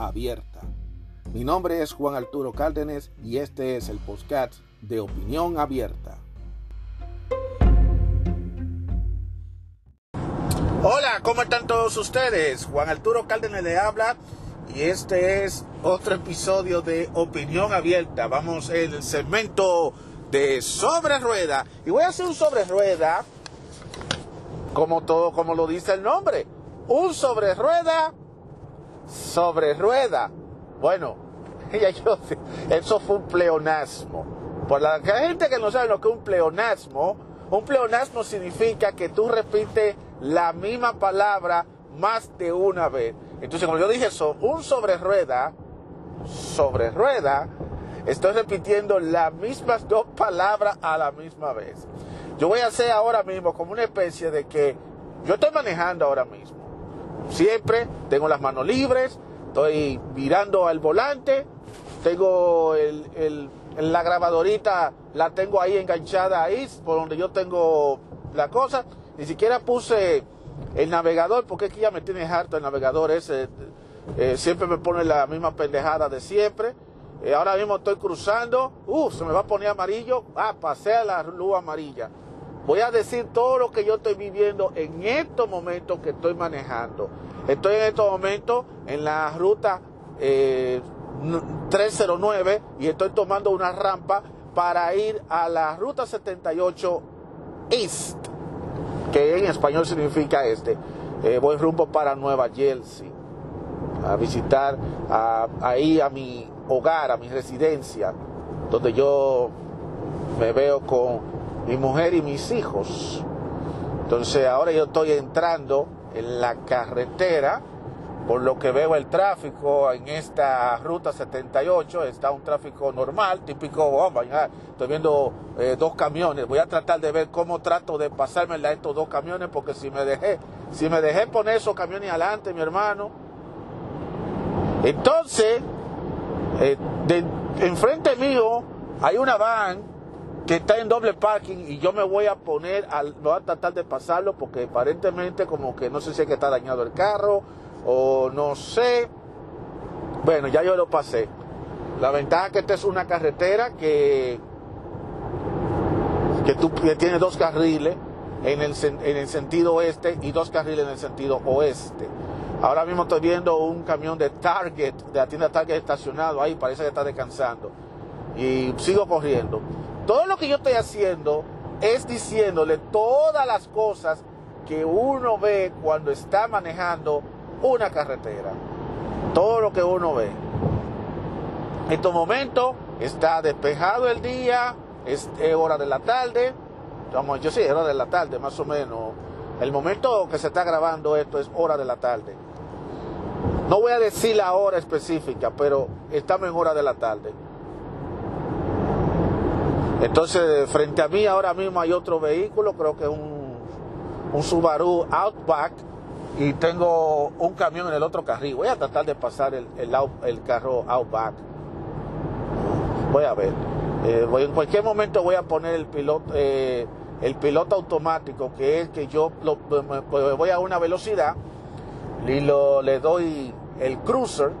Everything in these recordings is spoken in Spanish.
abierta. Mi nombre es Juan Arturo Cárdenas y este es el podcast de Opinión Abierta. Hola, ¿cómo están todos ustedes? Juan Arturo Cárdenas le habla y este es otro episodio de Opinión Abierta. Vamos en el segmento de sobre rueda y voy a hacer un sobre rueda como todo, como lo dice el nombre. Un sobre rueda sobre rueda. Bueno, eso fue un pleonasmo. Por la gente que no sabe lo que es un pleonasmo, un pleonasmo significa que tú repites la misma palabra más de una vez. Entonces, como yo dije eso, un sobre rueda, sobre rueda, estoy repitiendo las mismas dos palabras a la misma vez. Yo voy a hacer ahora mismo como una especie de que yo estoy manejando ahora mismo. Siempre tengo las manos libres, estoy mirando al volante, tengo el, la grabadorita, la tengo ahí enganchada ahí, por donde yo tengo la cosa. Ni siquiera puse el navegador, porque que ya me tiene harto el navegador ese. Eh, siempre me pone la misma pendejada de siempre. Eh, ahora mismo estoy cruzando, uh, se me va a poner amarillo, ah, pasé a la luz amarilla. Voy a decir todo lo que yo estoy viviendo en estos momentos que estoy manejando. Estoy en estos momentos en la ruta 309 eh, y estoy tomando una rampa para ir a la ruta 78 East, que en español significa este. Eh, voy rumbo para Nueva Jersey a visitar ahí a mi hogar, a mi residencia, donde yo me veo con mi mujer y mis hijos. Entonces ahora yo estoy entrando en la carretera, por lo que veo el tráfico en esta ruta 78, está un tráfico normal, típico, oh, estoy viendo eh, dos camiones, voy a tratar de ver cómo trato de pasarme a estos dos camiones, porque si me dejé, si me dejé poner esos camiones adelante, mi hermano, entonces, eh, enfrente mío hay una van que está en doble parking y yo me voy a poner, al, voy a tratar de pasarlo porque aparentemente como que no sé si es que está dañado el carro o no sé. Bueno, ya yo lo pasé. La ventaja es que esta es una carretera que, que, tú, que tiene dos carriles en el, en el sentido oeste y dos carriles en el sentido oeste. Ahora mismo estoy viendo un camión de Target, de la tienda Target estacionado ahí, parece que está descansando. Y sigo corriendo. Todo lo que yo estoy haciendo es diciéndole todas las cosas que uno ve cuando está manejando una carretera. Todo lo que uno ve. En estos momentos está despejado el día, es, hora de la tarde. Vamos, yo sí, es hora de la tarde, más o menos. El momento que se está grabando esto es hora de la tarde. No voy a decir la hora específica, pero estamos en hora de la tarde. Entonces, frente a mí ahora mismo hay otro vehículo, creo que es un, un Subaru Outback, y tengo un camión en el otro carril. Voy a tratar de pasar el, el, carro Outback. Voy a ver. Eh, en cualquier momento voy a poner el piloto, eh, el piloto automático, que es que yo lo, voy a una velocidad y lo, le doy el cruiser,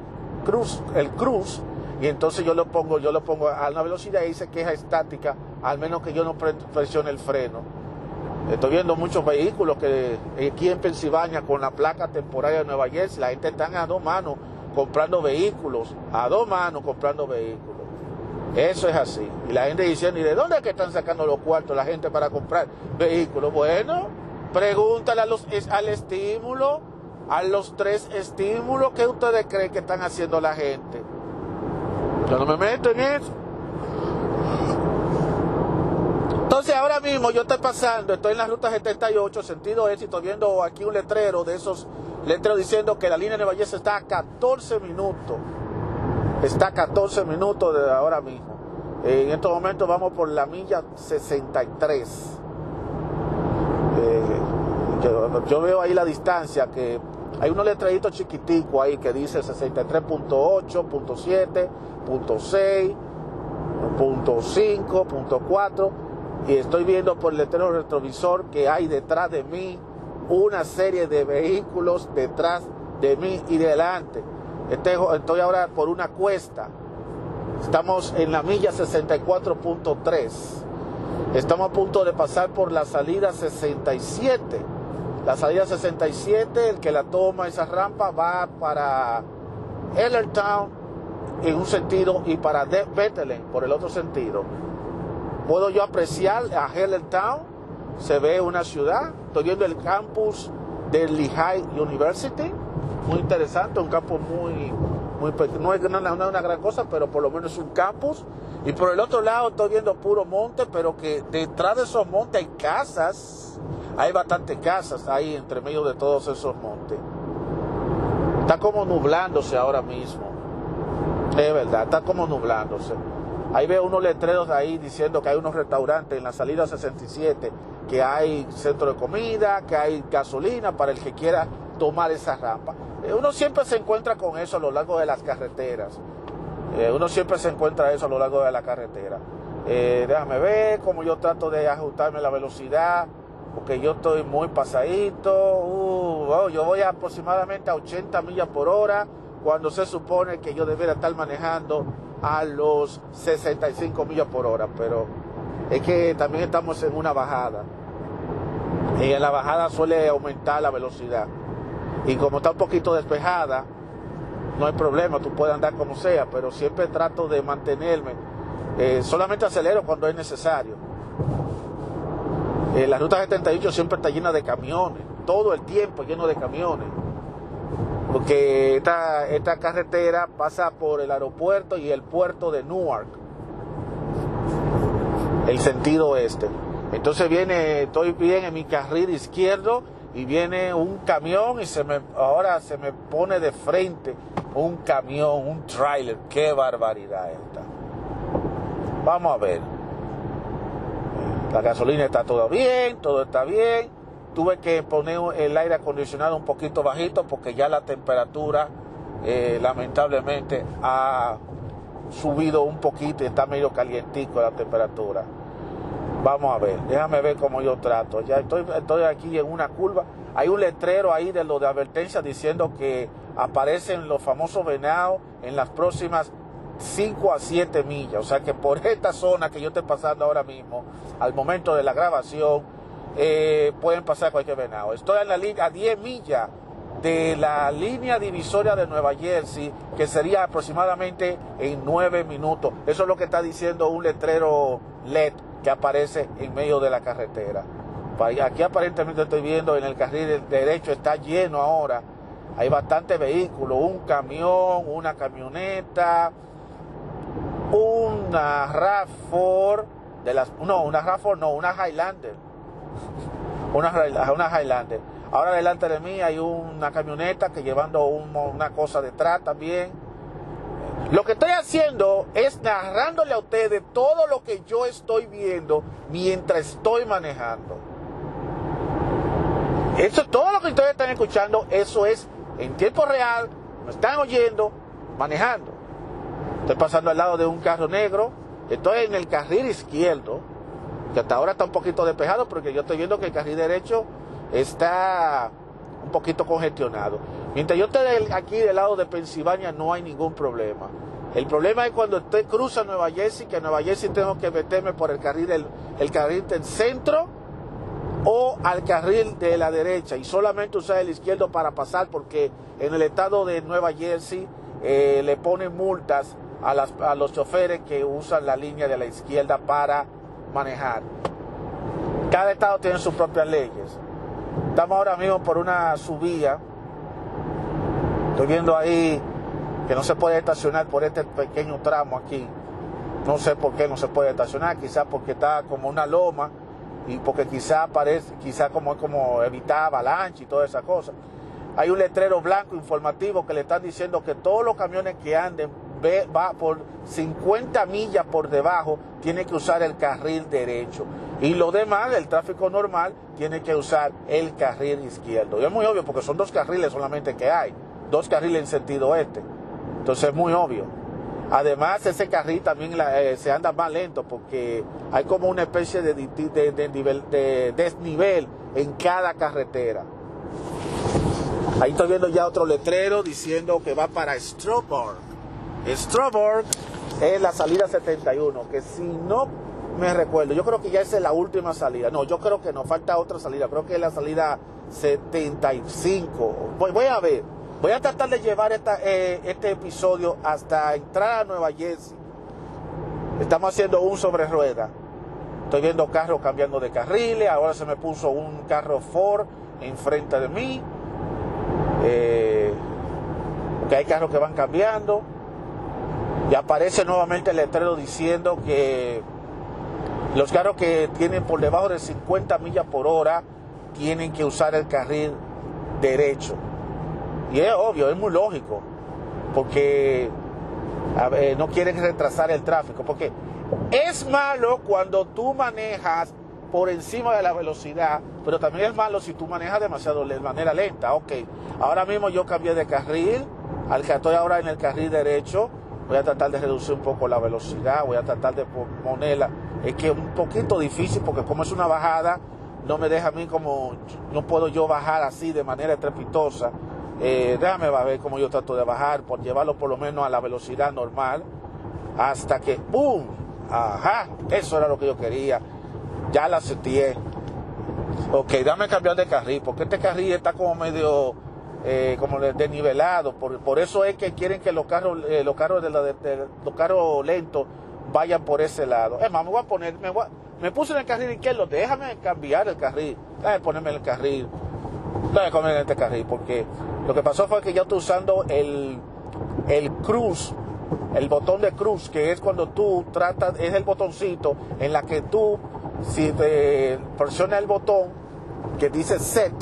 el cruise, y entonces yo lo pongo, yo lo pongo a una velocidad y dice que es estática, al menos que yo no presione el freno. Estoy viendo muchos vehículos que aquí en Pensilvania con la placa temporaria de Nueva Jersey, la gente está a dos manos comprando vehículos, a dos manos comprando vehículos. Eso es así. Y la gente diciendo, ¿y de dónde es que están sacando los cuartos la gente para comprar vehículos? Bueno, pregúntale al estímulo a los tres estímulos que ustedes creen que están haciendo la gente. Yo no me meto en eso. Entonces ahora mismo yo estoy pasando, estoy en la ruta 78, sentido éxito, viendo aquí un letrero de esos letreros diciendo que la línea de Nueva está a 14 minutos. está a 14 minutos de ahora mismo. En estos momentos vamos por la milla 63. Eh, yo, veo ahí la distancia que hay unos letreritos chiquiticos ahí que dice 63.8, punto 7, punto 6, punto 5, punto 4 y estoy viendo por el letrero retrovisor que hay detrás de mí una serie de vehículos detrás de mí y delante. Estoy ahora por una cuesta. Estamos en la milla 64.3. Estamos a punto de pasar por la salida 67. La salida 67, el que la toma esa rampa va para Ellertown en un sentido y para Bethlehem por el otro sentido. Puedo yo apreciar a Ellertown, se ve una ciudad, estoy viendo el campus de Lehigh University, muy interesante, un campus muy, muy no es, no, es una gran cosa, pero por lo menos es un campus. Y por el otro lado estoy viendo puro monte, pero que detrás de esos montes hay casas, hay bastantes casas ahí entre medio de todos esos montes. Está como nublándose ahora mismo. Es verdad, está como nublándose. Ahí veo unos letreros ahí diciendo que hay unos restaurantes en la salida 67, que hay centro de comida, que hay gasolina para el que quiera tomar esa rampa. Eh, uno siempre se encuentra con eso a lo largo de las carreteras. Eh, uno siempre se encuentra eso a lo largo de la carretera. Eh, déjame ver cómo yo trato de ajustarme la velocidad, porque yo estoy muy pasadito. Uh, oh, yo voy aproximadamente a 80 millas por hora, cuando se supone que yo debería estar manejando a los 65 millas por hora, pero es que también estamos en una bajada. Y en la bajada suele aumentar la velocidad. Y como está un poquito despejada, no hay problema, tú puedes andar como sea, pero siempre trato de mantenerme. Eh, solamente acelero cuando es necesario. Eh, la ruta 78 siempre está llena de camiones, todo el tiempo lleno de camiones. Porque esta, esta carretera pasa por el aeropuerto y el puerto de Newark, el sentido este. Entonces viene, estoy bien en mi carril izquierdo y viene un camión y se me, ahora se me pone de frente un camión, un trailer. Qué barbaridad esta. Vamos a ver. La gasolina está todo bien, todo está bien. Tuve que poner el aire acondicionado un poquito bajito porque ya la temperatura eh, lamentablemente ha subido un poquito y está medio calientico la temperatura. Vamos a ver, déjame ver cómo yo trato. Ya estoy, estoy aquí en una curva. Hay un letrero ahí de lo de advertencia diciendo que aparecen los famosos venados en las próximas 5 a 7 millas. O sea que por esta zona que yo estoy pasando ahora mismo, al momento de la grabación, eh, pueden pasar cualquier venado. Estoy en la línea a 10 millas de la línea divisoria de Nueva Jersey, que sería aproximadamente en 9 minutos. Eso es lo que está diciendo un letrero LED que aparece en medio de la carretera. Aquí aparentemente estoy viendo en el carril derecho está lleno ahora. Hay bastantes vehículos, un camión, una camioneta, una RAV4 de las no, una RAV4 no, una Highlander. Una, una Highlander. Ahora delante de mí hay una camioneta que llevando una cosa detrás también lo que estoy haciendo es narrándole a ustedes todo lo que yo estoy viendo mientras estoy manejando. Eso es todo lo que ustedes están escuchando, eso es en tiempo real, me están oyendo, manejando. Estoy pasando al lado de un carro negro, estoy en el carril izquierdo, que hasta ahora está un poquito despejado porque yo estoy viendo que el carril derecho está un poquito congestionado. Mientras yo esté aquí del lado de Pensilvania no hay ningún problema. El problema es cuando usted cruza Nueva Jersey, que en Nueva Jersey tengo que meterme por el carril del, el carril del centro o al carril de la derecha y solamente usar el izquierdo para pasar porque en el estado de Nueva Jersey eh, le ponen multas a, las, a los choferes que usan la línea de la izquierda para manejar. Cada estado tiene sus propias leyes. Estamos ahora mismo por una subida. Estoy viendo ahí que no se puede estacionar por este pequeño tramo aquí. No sé por qué no se puede estacionar, quizás porque está como una loma y porque quizás parece, quizás como, como evitar avalancha y todas esas cosas. Hay un letrero blanco informativo que le están diciendo que todos los camiones que anden va por 50 millas por debajo, tiene que usar el carril derecho. Y lo demás, el tráfico normal, tiene que usar el carril izquierdo. Y es muy obvio porque son dos carriles solamente que hay, dos carriles en sentido este. Entonces es muy obvio. Además, ese carril también eh, se anda más lento porque hay como una especie de, de desnivel en cada carretera. Ahí estoy viendo ya otro letrero diciendo que va para Stroborg. Stroborg es la salida 71, que si no me recuerdo, yo creo que ya es la última salida. No, yo creo que no, falta otra salida. Creo que es la salida 75. Voy, a ver. Voy a tratar de llevar eh, este episodio hasta entrar a Nueva Jersey. Estamos haciendo un sobre rueda. Estoy viendo carros cambiando de carriles. Ahora se me puso un carro Ford enfrente de mí. Eh, hay carros que van cambiando. Y aparece nuevamente el letrero diciendo que los carros que tienen por debajo de 50 millas por hora tienen que usar el carril derecho. Y es obvio, es muy lógico, porque no quieren retrasar el tráfico, porque es malo cuando tú manejas por encima de la velocidad, pero también es malo si tú manejas demasiado de manera lenta. Ok, ahora mismo yo cambié de carril, al que estoy ahora en el carril derecho, voy a tratar de reducir un poco la velocidad, voy a tratar de ponerla. Es que es un poquito difícil porque como es una bajada, no me deja a mí como, no puedo yo bajar así de manera estrepitosa. Eh, déjame ver cómo yo trato de bajar, por llevarlo por lo menos a la velocidad normal, hasta que ¡boom! Ajá, eso era lo que yo quería ya la setié. Ok, dame cambiar de carril, porque este carril está como medio eh, como desnivelado. Por, por eso es que quieren que los carros, eh, los carros los carros lentos vayan por ese lado. Es más, me voy a poner, me, me puse en el carril izquierdo, déjame cambiar el carril, déjame ponerme en el carril, déjame ponerme en este carril, porque lo que pasó fue que yo estoy usando el, el cruz, el botón de cruz, que es cuando tú tratas, es el botoncito en la que tú si te presiona el botón que dice set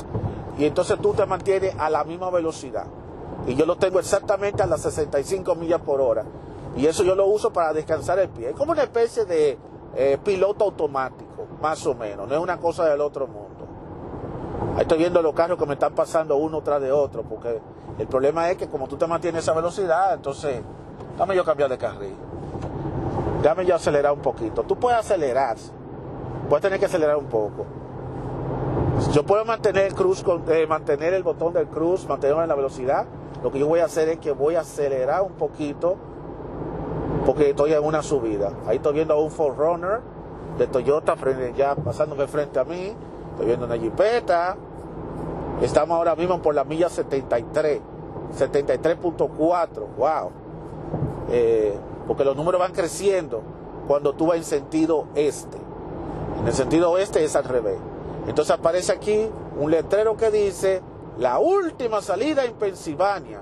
y entonces tú te mantienes a la misma velocidad. Y yo lo tengo exactamente a las 65 millas por hora. Y eso yo lo uso para descansar el pie. Es como una especie de eh, piloto automático, más o menos. No es una cosa del otro mundo. Ahí estoy viendo los carros que me están pasando uno tras de otro. Porque el problema es que como tú te mantienes a esa velocidad, entonces dame yo cambiar de carril. Dame yo acelerar un poquito. Tú puedes acelerar a tener que acelerar un poco. Yo puedo mantener el cruz, eh, mantener el botón del cruz, mantenerlo en la velocidad. Lo que yo voy a hacer es que voy a acelerar un poquito porque estoy en una subida. Ahí estoy viendo a un Forerunner de Toyota ya pasándome frente a mí. Estoy viendo una Jeepeta. Estamos ahora mismo por la milla 73, 73.4. Wow. Eh, porque los números van creciendo cuando tú vas en sentido este. En el sentido oeste es al revés. Entonces aparece aquí un letrero que dice la última salida en Pensilvania.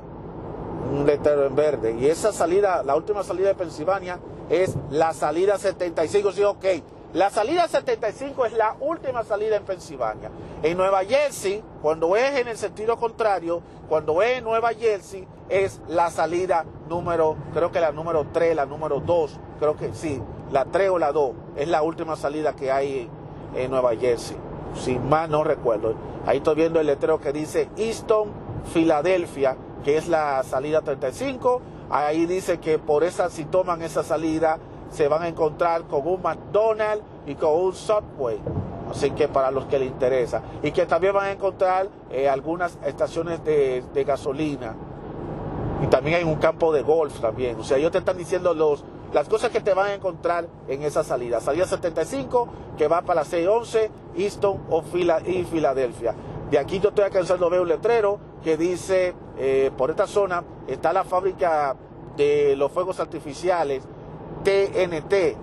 Un letrero en verde. Y esa salida, la última salida de Pensilvania es la salida 75. Sí, ok. La salida 75 es la última salida en Pensilvania. En Nueva Jersey, cuando es en el sentido contrario, cuando es en Nueva Jersey, es la salida número, creo que la número 3, la número 2, creo que sí, la 3 o la 2 es la última salida que hay en Nueva Jersey. Si más no recuerdo. Ahí estoy viendo el letrero que dice Easton, Filadelfia, que es la salida 35. Ahí dice que por esa, si toman esa salida, se van a encontrar con un McDonald's y con un Subway. Así que para los que les interesa. Y que también van a encontrar eh, algunas estaciones de, de gasolina. Y también hay un campo de golf también. O sea, ellos te están diciendo los, las cosas que te van a encontrar en esa salida. Salida 75 que va para la 611, Easton o y Filadelfia. De aquí yo estoy alcanzando a ver un letrero que dice, eh, por esta zona está la fábrica de los fuegos artificiales TNT,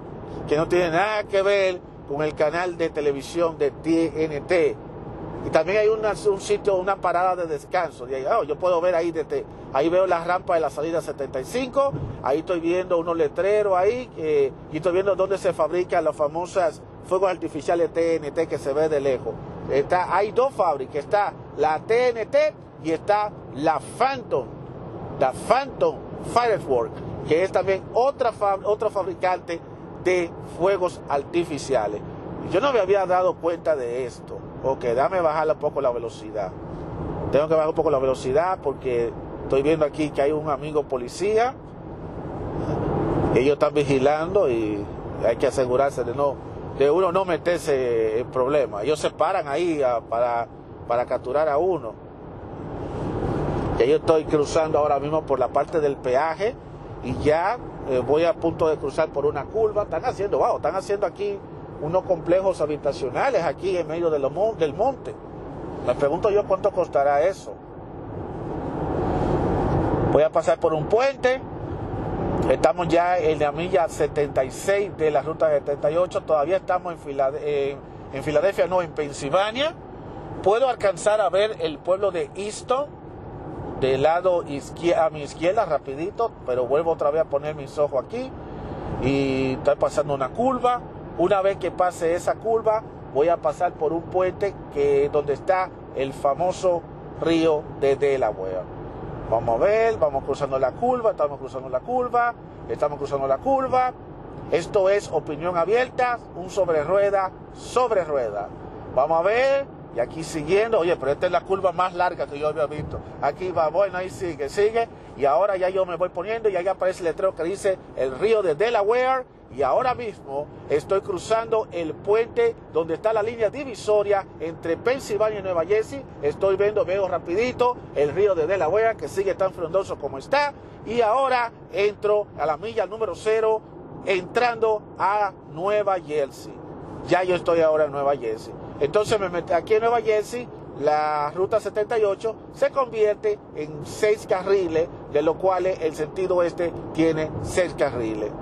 que no tiene nada que ver con el canal de televisión de TNT. Y también hay un sitio, una parada de descanso. Y ahí, oh, yo puedo ver ahí, desde, ahí veo la rampa de la salida 75, ahí estoy viendo unos letreros ahí, y estoy viendo dónde se fabrican las famosas fuegos artificiales TNT que se ve de lejos. Está, hay dos fábricas, está la TNT y está la Phantom, la Phantom Firework. que es también otra otro fabricante de fuegos artificiales. Yo no me había dado cuenta de esto. Ok, dame bajar un poco la velocidad. Tengo que bajar un poco la velocidad porque estoy viendo aquí que hay un amigo policía. Ellos están vigilando y hay que asegurarse de no de uno no meterse en problemas. Ellos se paran ahí para, para capturar a uno. Ya yo estoy cruzando ahora mismo por la parte del peaje y ya eh, voy a punto de cruzar por una curva. Están haciendo, wow, están haciendo aquí unos complejos habitacionales aquí en medio de del monte. Me pregunto yo cuánto costará eso. Voy a pasar por un puente. Estamos ya en la milla 76 de la ruta 78. Todavía estamos en, en Filadelfia, no, en Pensilvania. Puedo alcanzar a ver el pueblo de Easton del lado a mi izquierda rapidito, pero vuelvo otra vez a poner mis ojos aquí y estoy pasando una curva. Una vez que pase esa curva, voy a pasar por un puente que donde está el famoso río de Delaware. Vamos a ver, vamos cruzando la curva, estamos cruzando la curva, estamos cruzando la curva. Esto es opinión abierta, un sobre rueda, sobre rueda. Vamos a ver, y aquí siguiendo, oye, pero esta es la curva más larga que yo había visto. Aquí va, bueno, ahí sigue, sigue. Y ahora ya yo me voy poniendo y ahí aparece el letrero que dice el río de Delaware. Y ahora mismo estoy cruzando el puente donde está la línea divisoria entre Pensilvania y Nueva Jersey. Estoy viendo, veo rapidito el río de Delaware que sigue tan frondoso como está. Y ahora entro a la milla número cero entrando a Nueva Jersey. Ya yo estoy ahora en Nueva Jersey. Entonces me metí aquí en Nueva Jersey, la ruta 78 se convierte en seis carriles, de los cuales el sentido este tiene seis carriles.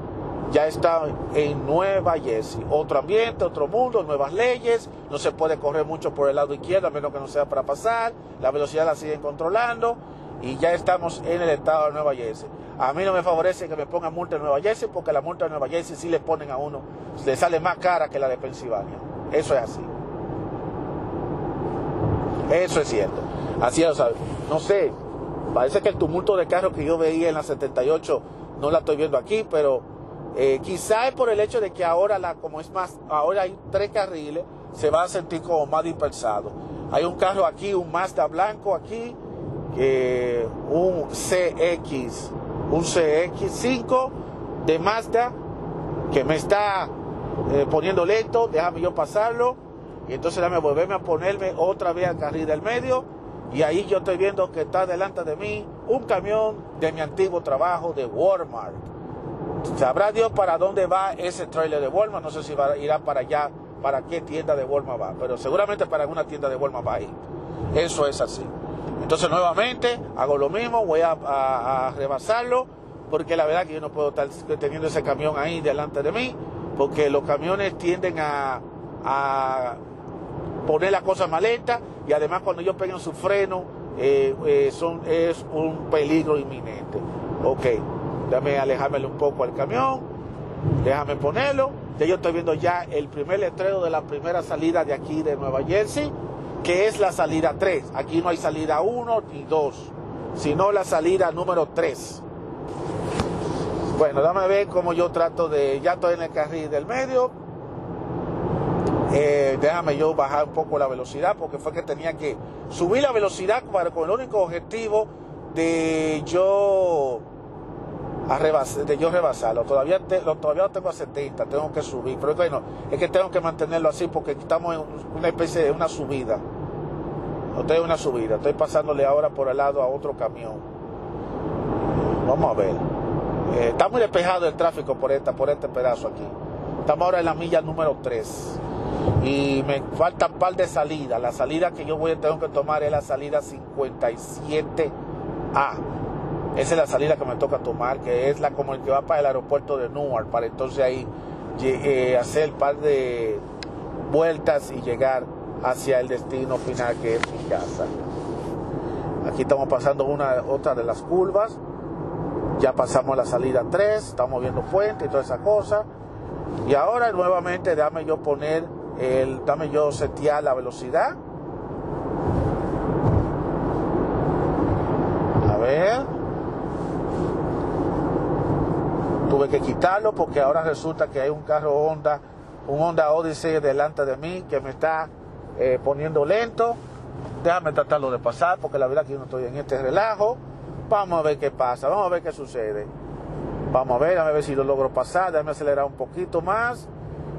Ya está en Nueva Jersey. Otro ambiente, otro mundo, nuevas leyes. No se puede correr mucho por el lado izquierdo, a menos que no sea para pasar. La velocidad la siguen controlando. Y ya estamos en el estado de Nueva Jersey. A mí no me favorece que me pongan multa en Nueva Jersey, porque la multa en Nueva Jersey sí le ponen a uno, le sale más cara que la de Pensilvania. Eso es así. Eso es cierto. Así lo sabe. No sé, parece que el tumulto de carros que yo veía en la 78 no la estoy viendo aquí, pero eh, quizá es por el hecho de que ahora, la, como es más, ahora hay tres carriles, se va a sentir como más dispersado. Hay un carro aquí, un Mazda blanco aquí, un CX, un CX5 de Mazda que me está eh, poniendo lento, déjame yo pasarlo y entonces déjame volverme a ponerme otra vez al carril del medio. Y ahí yo estoy viendo que está delante de mí un camión de mi antiguo trabajo de Walmart. Sabrá Dios para dónde va ese trailer de Walmart. No sé si irá para allá, para qué tienda de Walmart va. Pero seguramente para alguna tienda de Walmart va a. Eso es así. Entonces nuevamente hago lo mismo, voy a, rebasarlo. Porque la verdad que yo no puedo estar teniendo ese camión ahí delante de mí. Porque los camiones tienden a poner la cosa maleta y además cuando ellos pegan su freno eh, eh, son, es un peligro inminente. Ok, déjame alejarme un poco al camión, déjame ponerlo. Ya yo estoy viendo ya el primer letrero de la primera salida de aquí de Nueva Jersey, que es la salida 3. Aquí no hay salida 1 ni 2, sino la salida número 3. Bueno, dame ver cómo yo trato de, ya estoy en el carril del medio, eh, déjame yo bajar un poco la velocidad porque fue que tenía que subir la velocidad para, con el único objetivo de yo de yo rebasarlo. Todavía, lo, todavía tengo a 70, tengo que subir. Pero bueno, es que tengo que mantenerlo así porque estamos en una especie de una subida. Estoy en una subida, estoy pasándole ahora por el lado a otro camión. Vamos a ver. Eh, está muy despejado el tráfico por, esta, por este pedazo aquí. Estamos ahora en la milla número 3 y me falta un par de salidas. La salida que yo voy a tener que tomar es la salida 57A. Esa es la salida que me toca tomar, que es la como el que va para el aeropuerto de Newark, para entonces ahí eh, hacer un par de vueltas y llegar hacia el destino final que es mi casa. Aquí estamos pasando una otra de las curvas. Ya pasamos la salida 3, estamos viendo puente y toda esa cosa. Y ahora nuevamente déjame yo poner el, dame yo setear la velocidad. A ver. que quitarlo porque ahora resulta que hay un carro Honda, un Honda Odyssey delante de mí que me está eh, poniendo lento. Déjame tratarlo de pasar porque la verdad que yo no estoy en este relajo. Vamos a ver qué pasa, vamos a ver qué sucede. Vamos a ver, a ver si lo logro pasar, déjame acelerar un poquito más.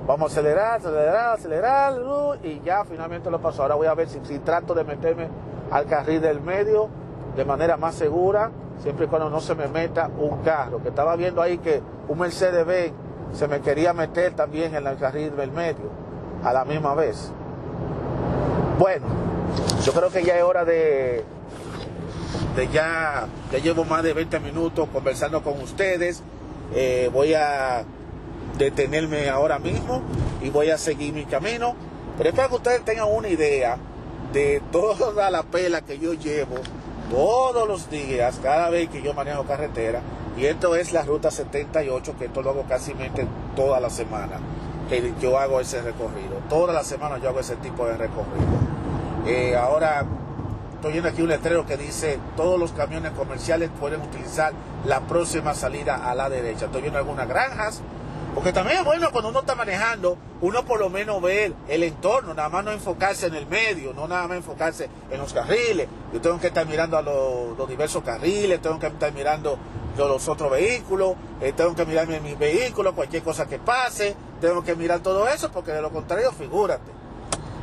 Vamos a acelerar, acelerar, acelerar, uh, y ya finalmente lo paso. Ahora voy a ver si, trato de meterme al carril del medio de manera más segura, siempre y cuando no se me meta un carro. Que estaba viendo ahí que un Mercedes Benz se me quería meter también en el carril del medio a la misma vez. Bueno, yo creo que ya es hora de, de ya, ya llevo más de 20 minutos conversando con ustedes. Eh, voy a detenerme ahora mismo y voy a seguir mi camino. Pero es para que ustedes tengan una idea de toda la pela que yo llevo todos los días, cada vez que yo manejo carretera. Y esto es la ruta 78, que esto lo hago casi toda la semana, que yo hago ese recorrido. Toda la semana yo hago ese tipo de recorrido. Eh, ahora estoy viendo aquí un letrero que dice todos los camiones comerciales pueden utilizar la próxima salida a la derecha. Estoy viendo algunas granjas porque también es bueno cuando uno está manejando, uno por lo menos ver el entorno, nada más no enfocarse en el medio, no nada más enfocarse en los carriles. Yo tengo que estar mirando a los, diversos carriles, tengo que estar mirando los otros vehículos, eh, tengo que mirarme mis vehículos, cualquier cosa que pase, tengo que mirar todo eso, porque de lo contrario, figúrate.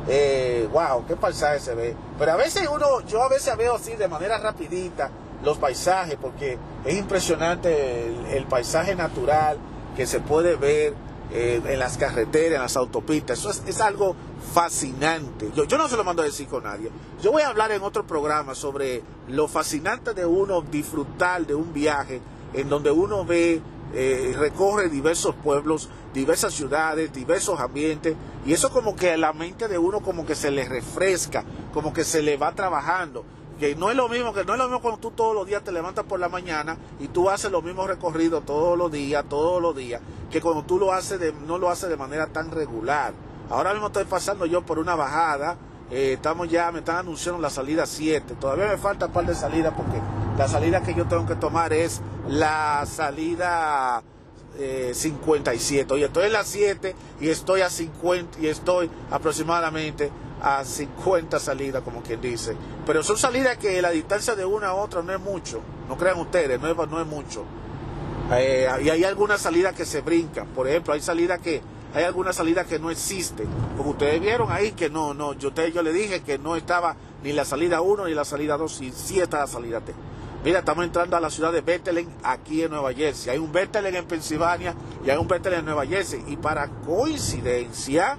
Eh, wow, qué paisaje se ve. Pero a veces uno, yo a veces veo así de manera rapidita los paisajes, porque es impresionante el paisaje natural que se puede ver eh, en las carreteras, en las autopistas. Eso es, algo fascinante. Yo, no se lo mando a decir con nadie. Yo voy a hablar en otro programa sobre lo fascinante de uno disfrutar de un viaje en donde uno ve, eh, recorre diversos pueblos, diversas ciudades, diversos ambientes, y eso como que a la mente de uno como que se le refresca, como que se le va trabajando no es lo mismo que no es lo mismo cuando tú todos los días te levantas por la mañana y tú haces los mismos recorridos todos los días, todos los días, que cuando tú lo haces de, no lo haces de manera tan regular. Ahora mismo estoy pasando yo por una bajada, eh, estamos ya, me están anunciando la salida 7, todavía me falta un par de salidas porque la salida que yo tengo que tomar es la salida 57. Eh, Oye, estoy en la 7 y estoy a 50 y estoy aproximadamente a 50 salidas, como quien dice. Pero son salidas que la distancia de una a otra no es mucho. No crean ustedes, no es, no es mucho. Eh, y hay algunas salidas que se brincan. Por ejemplo, hay salidas que hay algunas salidas que no existen. Como ustedes vieron ahí que no, no, yo, te, yo le dije que no estaba ni la salida 1 ni la salida 2, y sí está la salida T. Mira, estamos entrando a la ciudad de Bethlehem, aquí en Nueva Jersey. Hay un Bethlehem en Pensilvania y hay un Bethlehem en Nueva Jersey. Y para coincidencia,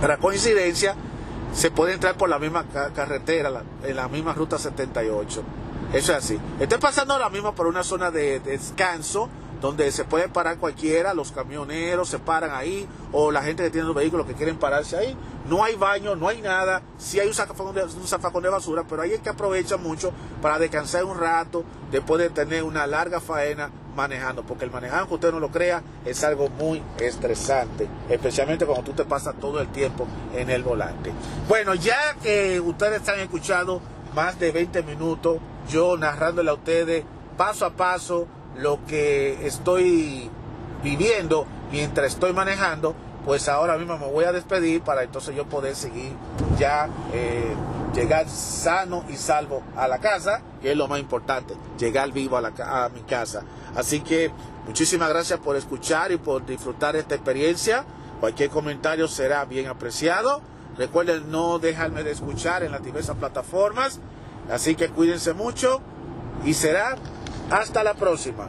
para coincidencia, se puede entrar por la misma carretera, en la misma ruta 78. Eso es así. Estoy pasando ahora mismo por una zona de, descanso donde se puede parar cualquiera, los camioneros se paran ahí, o la gente que tiene los vehículos que quieren pararse ahí. No hay baño, no hay nada, sí hay un zafacón de, basura, pero es que aprovecha mucho para descansar un rato, después de tener una larga faena manejando, porque el manejar, aunque usted no lo crea, es algo muy estresante, especialmente cuando tú te pasas todo el tiempo en el volante. Bueno, ya que ustedes han escuchado más de 20 minutos, yo narrándole a ustedes paso a paso lo que estoy viviendo mientras estoy manejando, pues ahora mismo me voy a despedir para entonces yo poder seguir ya eh, llegar sano y salvo a la casa, que es lo más importante, llegar vivo a, la, a mi casa. Así que muchísimas gracias por escuchar y por disfrutar esta experiencia. Cualquier comentario será bien apreciado. Recuerden no dejarme de escuchar en las diversas plataformas. Así que cuídense mucho y será hasta la próxima.